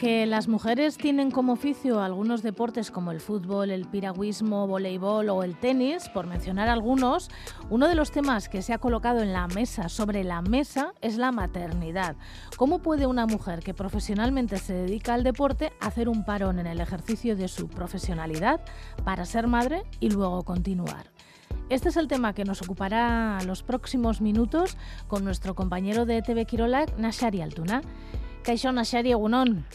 que las mujeres tienen como oficio algunos deportes como el fútbol, el piragüismo, voleibol o el tenis, por mencionar algunos, uno de los temas que se ha colocado en la mesa, sobre la mesa, es la maternidad. ¿Cómo puede una mujer que profesionalmente se dedica al deporte hacer un parón en el ejercicio de su profesionalidad para ser madre y luego continuar? Este es el tema que nos ocupará los próximos minutos con nuestro compañero de TV Kirolak, Nashari Altuna. Kaixo Nashari Egunon.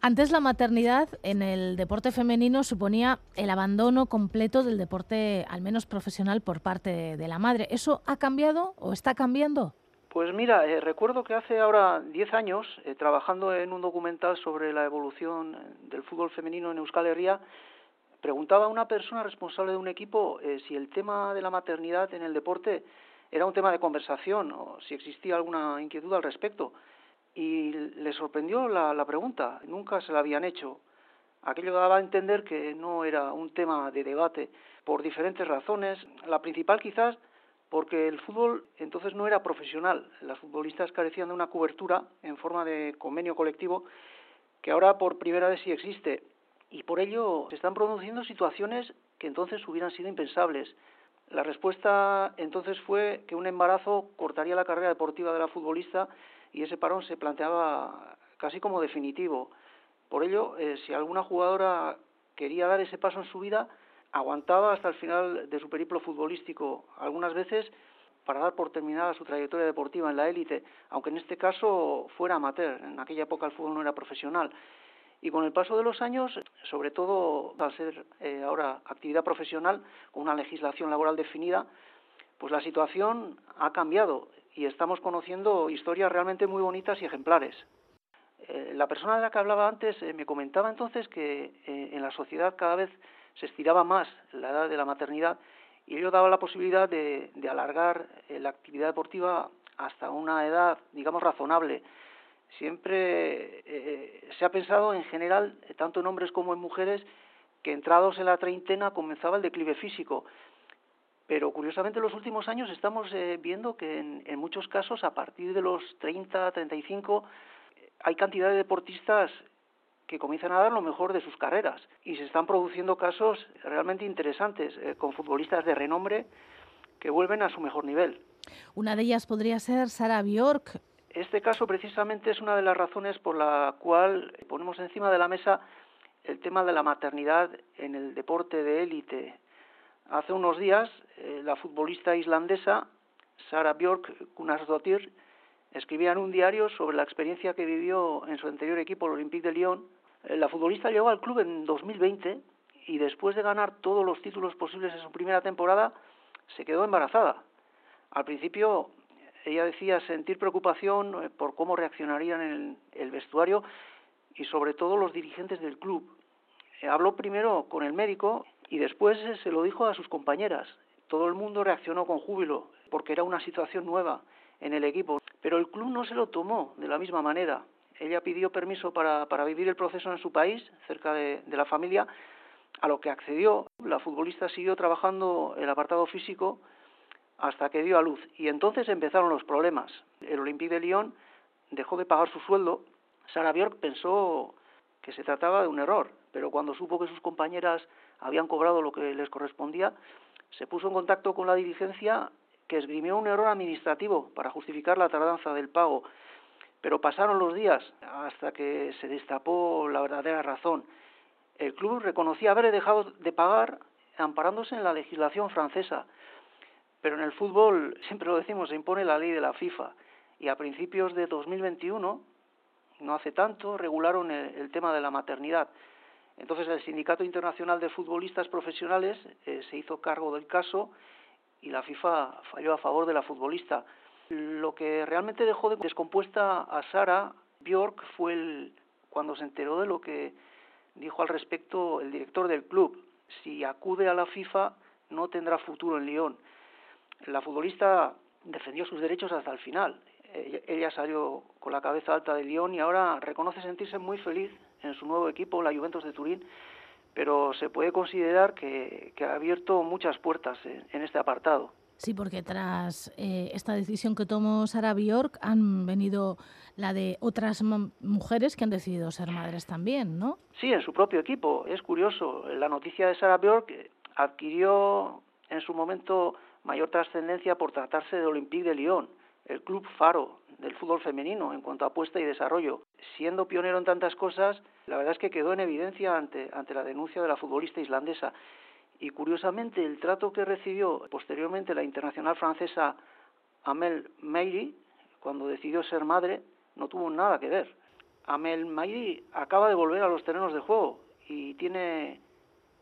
Antes la maternidad en el deporte femenino suponía el abandono completo del deporte, al menos profesional, por parte de la madre. ¿Eso ha cambiado o está cambiando? Pues mira, eh, recuerdo que hace ahora 10 años, eh, trabajando en un documental sobre la evolución del fútbol femenino en Euskal Herria, preguntaba a una persona responsable de un equipo eh, si el tema de la maternidad en el deporte era un tema de conversación o si existía alguna inquietud al respecto. Y le sorprendió la, la pregunta, nunca se la habían hecho. Aquello daba a entender que no era un tema de debate por diferentes razones. La principal quizás porque el fútbol entonces no era profesional. Las futbolistas carecían de una cobertura en forma de convenio colectivo que ahora por primera vez sí existe y por ello se están produciendo situaciones que entonces hubieran sido impensables. La respuesta entonces fue que un embarazo cortaría la carrera deportiva de la futbolista y ese parón se planteaba casi como definitivo. Por ello, eh, si alguna jugadora quería dar ese paso en su vida, aguantaba hasta el final de su periplo futbolístico, algunas veces para dar por terminada su trayectoria deportiva en la élite, aunque en este caso fuera amateur, en aquella época el fútbol no era profesional. Y con el paso de los años, sobre todo al ser eh, ahora actividad profesional, con una legislación laboral definida, pues la situación ha cambiado y estamos conociendo historias realmente muy bonitas y ejemplares. Eh, la persona de la que hablaba antes eh, me comentaba entonces que en la sociedad cada vez se estiraba más la edad de la maternidad y ello daba la posibilidad de, de alargar la actividad deportiva hasta una edad, digamos, razonable siempre eh, se ha pensado en general, tanto en hombres como en mujeres, que entrados en la treintena comenzaba el declive físico. Pero curiosamente en los últimos años estamos eh, viendo que en, en, muchos casos, a partir de los 30, 35, hay cantidad de deportistas que comienzan a dar lo mejor de sus carreras. Y se están produciendo casos realmente interesantes, eh, con futbolistas de renombre que vuelven a su mejor nivel. Una de ellas podría ser Sara Bjork, este caso precisamente es una de las razones por la cual ponemos encima de la mesa el tema de la maternidad en el deporte de élite. Hace unos días, eh, la futbolista islandesa Sara Björk Gunnarsdottir escribía en un diario sobre la experiencia que vivió en su anterior equipo, el Olympique de Lyon. Eh, la futbolista llegó al club en 2020 y después de ganar todos los títulos posibles en su primera temporada, se quedó embarazada. Al principio ella decía sentir preocupación eh, por cómo reaccionarían en el vestuario y sobre todo los dirigentes del club. Habló primero con el médico y después se lo dijo a sus compañeras. Todo el mundo reaccionó con júbilo porque era una situación nueva en el equipo, pero el club no se lo tomó de la misma manera. Ella pidió permiso para, para vivir el proceso en su país, cerca de, de la familia, a lo que accedió. La futbolista siguió trabajando el apartado físico hasta que dio a luz. Y entonces empezaron los problemas. El Olympique de Lyon dejó de pagar su sueldo. Sara Björk pensó que se trataba de un error, pero cuando supo que sus compañeras habían cobrado lo que les correspondía, se puso en contacto con la dirigencia que esgrimió un error administrativo para justificar la tardanza del pago. Pero pasaron los días hasta que se destapó la verdadera razón. El club reconocía haber dejado de pagar amparándose en la legislación francesa pero en el fútbol, siempre lo decimos, se impone la ley de la FIFA. Y a principios de 2021, no hace tanto, regularon el, tema de la maternidad. Entonces el Sindicato Internacional de Futbolistas Profesionales eh, se hizo cargo del caso y la FIFA falló a favor de la futbolista. Lo que realmente dejó de descompuesta a Sara Bjork fue el, cuando se enteró de lo que dijo al respecto el director del club. Si acude a la FIFA no tendrá futuro en Lyon. La futbolista defendió sus derechos hasta el final. Ella salió con la cabeza alta de Lyon y ahora reconoce sentirse muy feliz en su nuevo equipo, la Juventus de Turín, pero se puede considerar que, ha abierto muchas puertas en, este apartado. Sí, porque tras eh, esta decisión que tomó Sara Bjork han venido la de otras mujeres que han decidido ser madres también, ¿no? Sí, en su propio equipo. Es curioso. La noticia de Sara Bjork adquirió en su momento mayor trascendencia por tratarse de Olympique de Lyon, el club faro del fútbol femenino en cuanto a apuesta y desarrollo. Siendo pionero en tantas cosas, la verdad es que quedó en evidencia ante, ante la denuncia de la futbolista islandesa. Y curiosamente, el trato que recibió posteriormente la internacional francesa Amel Meiri, cuando decidió ser madre, no tuvo nada que ver. Amel Meiri acaba de volver a los terrenos de juego y tiene,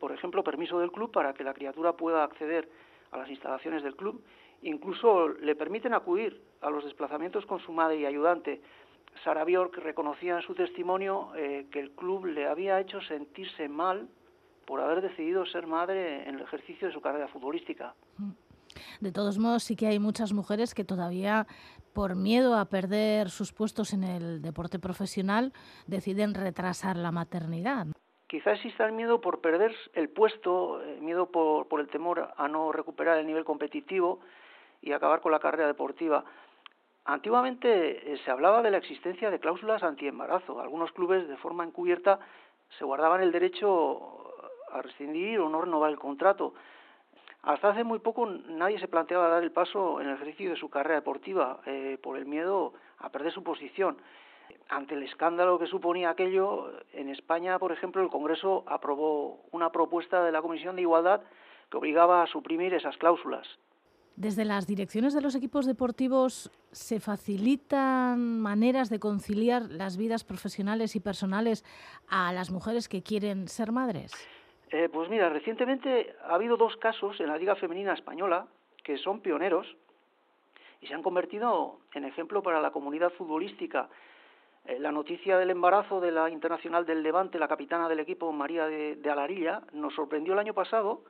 por ejemplo, permiso del club para que la criatura pueda acceder a las instalaciones del club. Incluso le permiten acudir a los desplazamientos con su madre y ayudante. Sara Bjork reconocía en su testimonio eh, que el club le había hecho sentirse mal por haber decidido ser madre en el ejercicio de su carrera futbolística. De todos modos, sí que hay muchas mujeres que todavía, por miedo a perder sus puestos en el deporte profesional, deciden retrasar la maternidad. Quizá exista el miedo por perder el puesto, el miedo por, por el temor a no recuperar el nivel competitivo y acabar con la carrera deportiva. Antiguamente eh, se hablaba de la existencia de cláusulas antiembarazo. Algunos clubes, de forma encubierta, se guardaban el derecho a rescindir o no renovar el contrato. Hasta hace muy poco nadie se planteaba dar el paso en el ejercicio de su carrera deportiva eh, por el miedo a perder su posición. Ante el escándalo que suponía aquello, en España, por ejemplo, el Congreso aprobó una propuesta de la Comisión de Igualdad que obligaba a suprimir esas cláusulas. Desde las direcciones de los equipos deportivos se facilitan maneras de conciliar las vidas profesionales y personales a las mujeres que quieren ser madres. Eh, pues mira, recientemente ha habido dos casos en la Liga Femenina Española que son pioneros y se han convertido en ejemplo para la comunidad futbolística. Eh, la noticia del embarazo de la internacional del Levante, la capitana del equipo María de, Alarilla, nos sorprendió el año pasado,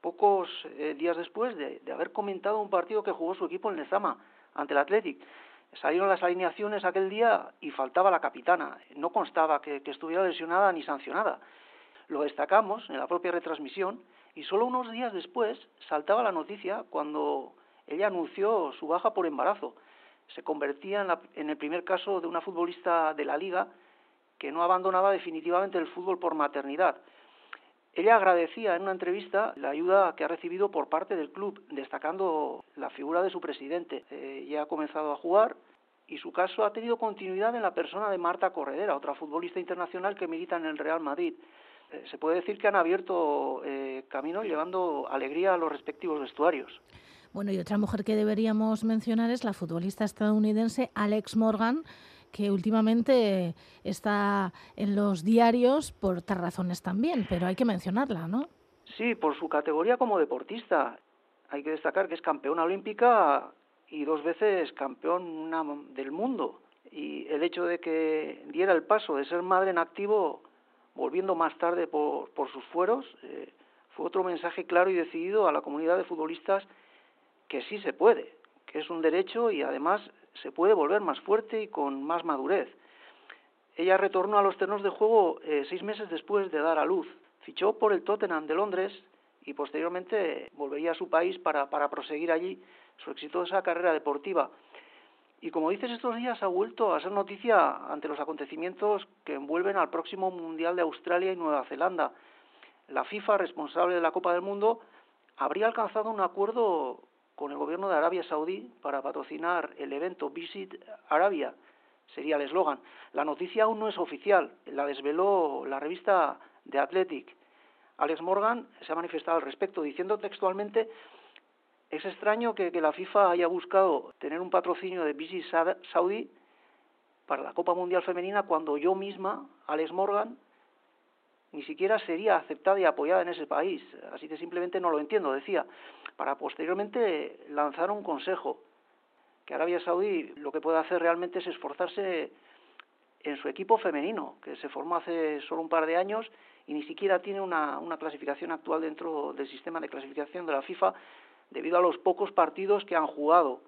pocos eh, días después de, haber comentado un partido que jugó su equipo en Lezama ante el Athletic. Salieron las alineaciones aquel día y faltaba la capitana. No constaba que estuviera lesionada ni sancionada. Lo destacamos en la propia retransmisión y solo unos días después saltaba la noticia cuando ella anunció su baja por embarazo. Se convertía en, el primer caso de una futbolista de la liga que no abandonaba definitivamente el fútbol por maternidad. Ella agradecía en una entrevista la ayuda que ha recibido por parte del club, destacando la figura de su presidente. Eh, ya ha comenzado a jugar y su caso ha tenido continuidad en la persona de Marta Corredera, otra futbolista internacional que milita en el Real Madrid. Eh, se puede decir que han abierto eh, camino llevando alegría a los respectivos vestuarios. Bueno, y otra mujer que deberíamos mencionar es la futbolista estadounidense Alex Morgan, que últimamente está en los diarios por otras razones también, pero hay que mencionarla, ¿no? Sí, por su categoría como deportista. Hay que destacar que es campeona olímpica y dos veces campeona del mundo. Y el hecho de que diera el paso de ser madre en activo volviendo más tarde por, sus fueros, eh, fue otro mensaje claro y decidido a la comunidad de futbolistas que sí se puede, que es un derecho y además se puede volver más fuerte y con más madurez. Ella retornó a los terrenos de juego eh, seis meses después de dar a luz. Fichó por el Tottenham de Londres y posteriormente volvería a su país para, para proseguir allí su exitosa carrera deportiva. Y como dices, estos días ha vuelto a ser noticia ante los acontecimientos que envuelven al próximo Mundial de Australia y Nueva Zelanda. La FIFA, responsable de la Copa del Mundo, habría alcanzado un acuerdo con el gobierno de Arabia Saudí para patrocinar el evento Visit Arabia, sería el eslogan. La noticia aún no es oficial, la desveló la revista The Athletic. Alex Morgan se ha manifestado al respecto diciendo textualmente es extraño que, la FIFA haya buscado tener un patrocinio de Visit Saudi para la Copa Mundial Femenina cuando yo misma, Alex Morgan, ni siquiera sería aceptada y apoyada en ese país. Así que simplemente no lo entiendo, decía, para posteriormente lanzar un consejo, que Arabia Saudí lo que puede hacer realmente es esforzarse en su equipo femenino, que se formó hace solo un par de años y ni siquiera tiene una, una clasificación actual dentro del sistema de clasificación de la FIFA debido a los pocos partidos que han jugado.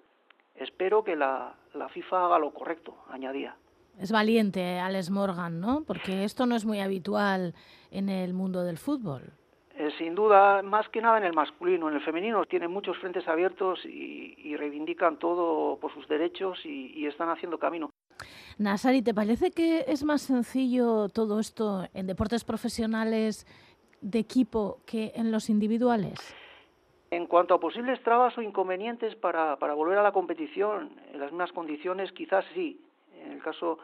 Espero que la, FIFA haga lo correcto, añadía. Es valiente Alex Morgan, ¿no? Porque esto no es muy habitual en el mundo del fútbol. Eh, sin duda, más que nada en el masculino. En el femenino tienen muchos frentes abiertos y, reivindican todo por sus derechos y, están haciendo camino. Nasari, ¿te parece que es más sencillo todo esto en deportes profesionales de equipo que en los individuales? En cuanto a posibles trabas o inconvenientes para, para volver a la competición en las mismas condiciones, quizás sí. En el caso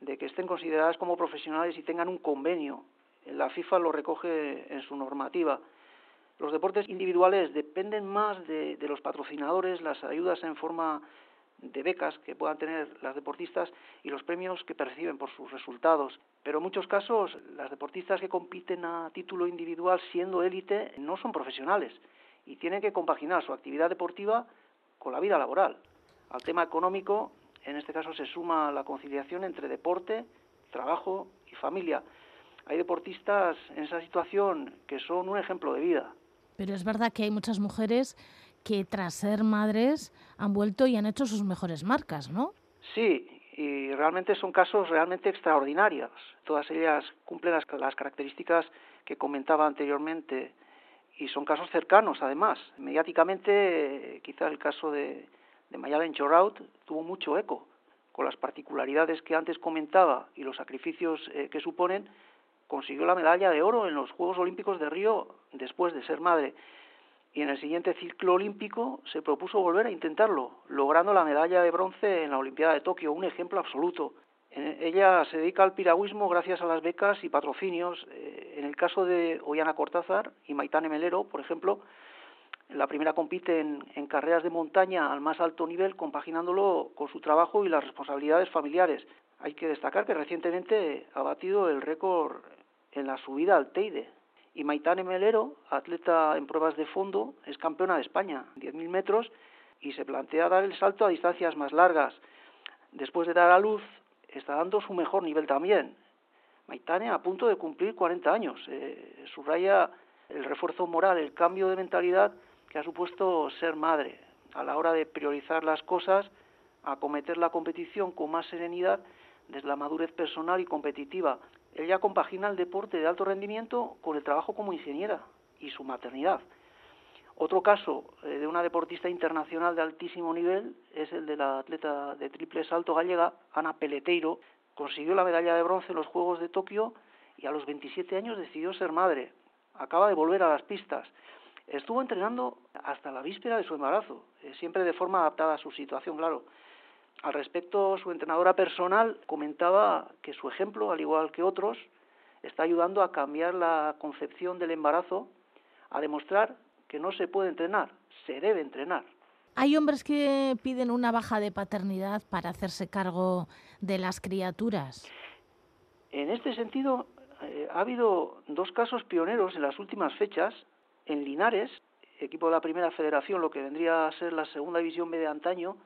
de que estén consideradas como profesionales y tengan un convenio la FIFA lo recoge en su normativa. Los deportes individuales dependen más de, los patrocinadores, las ayudas en forma de becas que puedan tener las deportistas y los premios que perciben por sus resultados. Pero en muchos casos las deportistas que compiten a título individual siendo élite no son profesionales y tienen que compaginar su actividad deportiva con la vida laboral. Al tema económico, en este caso se suma la conciliación entre deporte, trabajo y familia hay deportistas en esa situación que son un ejemplo de vida. Pero es verdad que hay muchas mujeres que tras ser madres han vuelto y han hecho sus mejores marcas, ¿no? Sí, y realmente son casos realmente extraordinarios. Todas ellas cumplen las, características que comentaba anteriormente y son casos cercanos, además. Mediáticamente, quizá el caso de, de Mayalen Chorraut tuvo mucho eco, con las particularidades que antes comentaba y los sacrificios eh, que suponen, consiguió la medalla de oro en los Juegos Olímpicos de Río después de ser madre. Y en el siguiente ciclo olímpico se propuso volver a intentarlo, logrando la medalla de bronce en la Olimpiada de Tokio, un ejemplo absoluto. Ella se dedica al piragüismo gracias a las becas y patrocinios. Eh, en el caso de Ollana Cortázar y Maitane Melero, por ejemplo, la primera compite en, en, carreras de montaña al más alto nivel, compaginándolo con su trabajo y las responsabilidades familiares. Hay que destacar que recientemente ha batido el récord en la subida al Teide. Y Maitane Melero, atleta en pruebas de fondo, es campeona de España, 10.000 metros, y se plantea dar el salto a distancias más largas. Después de dar a luz, está dando su mejor nivel también. Maitane a punto de cumplir 40 años. Eh, subraya el refuerzo moral, el cambio de mentalidad que ha supuesto ser madre a la hora de priorizar las cosas, acometer la competición con más serenidad desde la madurez personal y competitiva, ella compagina el deporte de alto rendimiento con el trabajo como ingeniera y su maternidad. Otro caso eh, de una deportista internacional de altísimo nivel es el de la atleta de triple salto gallega, Ana Peleteiro. Consiguió la medalla de bronce en los Juegos de Tokio y a los 27 años decidió ser madre. Acaba de volver a las pistas. Estuvo entrenando hasta la víspera de su embarazo, eh, siempre de forma adaptada a su situación, claro. Al respecto, su entrenadora personal comentaba que su ejemplo, al igual que otros, está ayudando a cambiar la concepción del embarazo, a demostrar que no se puede entrenar, se debe entrenar. Hay hombres que piden una baja de paternidad para hacerse cargo de las criaturas. En este sentido, eh, ha habido dos casos pioneros en las últimas fechas. En Linares, equipo de la primera federación, lo que vendría a ser la segunda división B de antaño,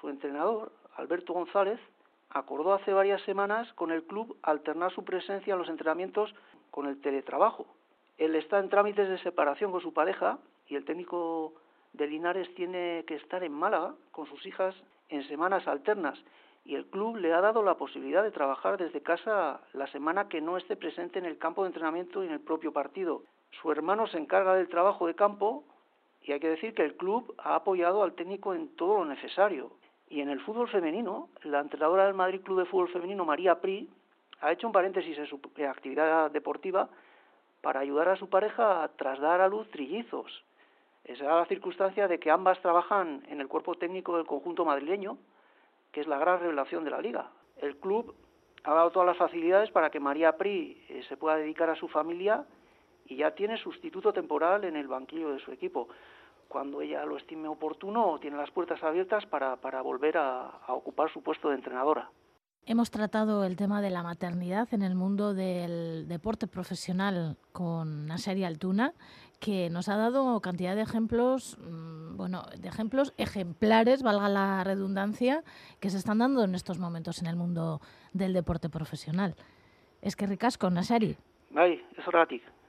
su entrenador, Alberto González, acordó hace varias semanas con el club alternar su presencia en los entrenamientos con el teletrabajo. Él está en trámites de separación con su pareja y el técnico de Linares tiene que estar en Málaga con sus hijas en semanas alternas y el club le ha dado la posibilidad de trabajar desde casa la semana que no esté presente en el campo de entrenamiento y en el propio partido. Su hermano se encarga del trabajo de campo y hay que decir que el club ha apoyado al técnico en todo lo necesario. Y en el fútbol femenino, la entrenadora del Madrid Club de Fútbol Femenino, María Pri, ha hecho un paréntesis en su actividad deportiva para ayudar a su pareja a trasladar a luz trillizos. Es la circunstancia de que ambas trabajan en el cuerpo técnico del conjunto madrileño, que es la gran revelación de la liga. El club ha dado todas las facilidades para que María Pri eh, se pueda dedicar a su familia y ya tiene sustituto temporal en el banquillo de su equipo cuando ella lo estime oportuno, tiene las puertas abiertas para, volver a, ocupar su puesto de entrenadora. Hemos tratado el tema de la maternidad en el mundo del deporte profesional con Naseri Altuna, que nos ha dado cantidad de ejemplos, mm, bueno, de ejemplos ejemplares, valga la redundancia, que se están dando en estos momentos en el mundo del deporte profesional. Es que ricasco, Nasari. Ay, eso es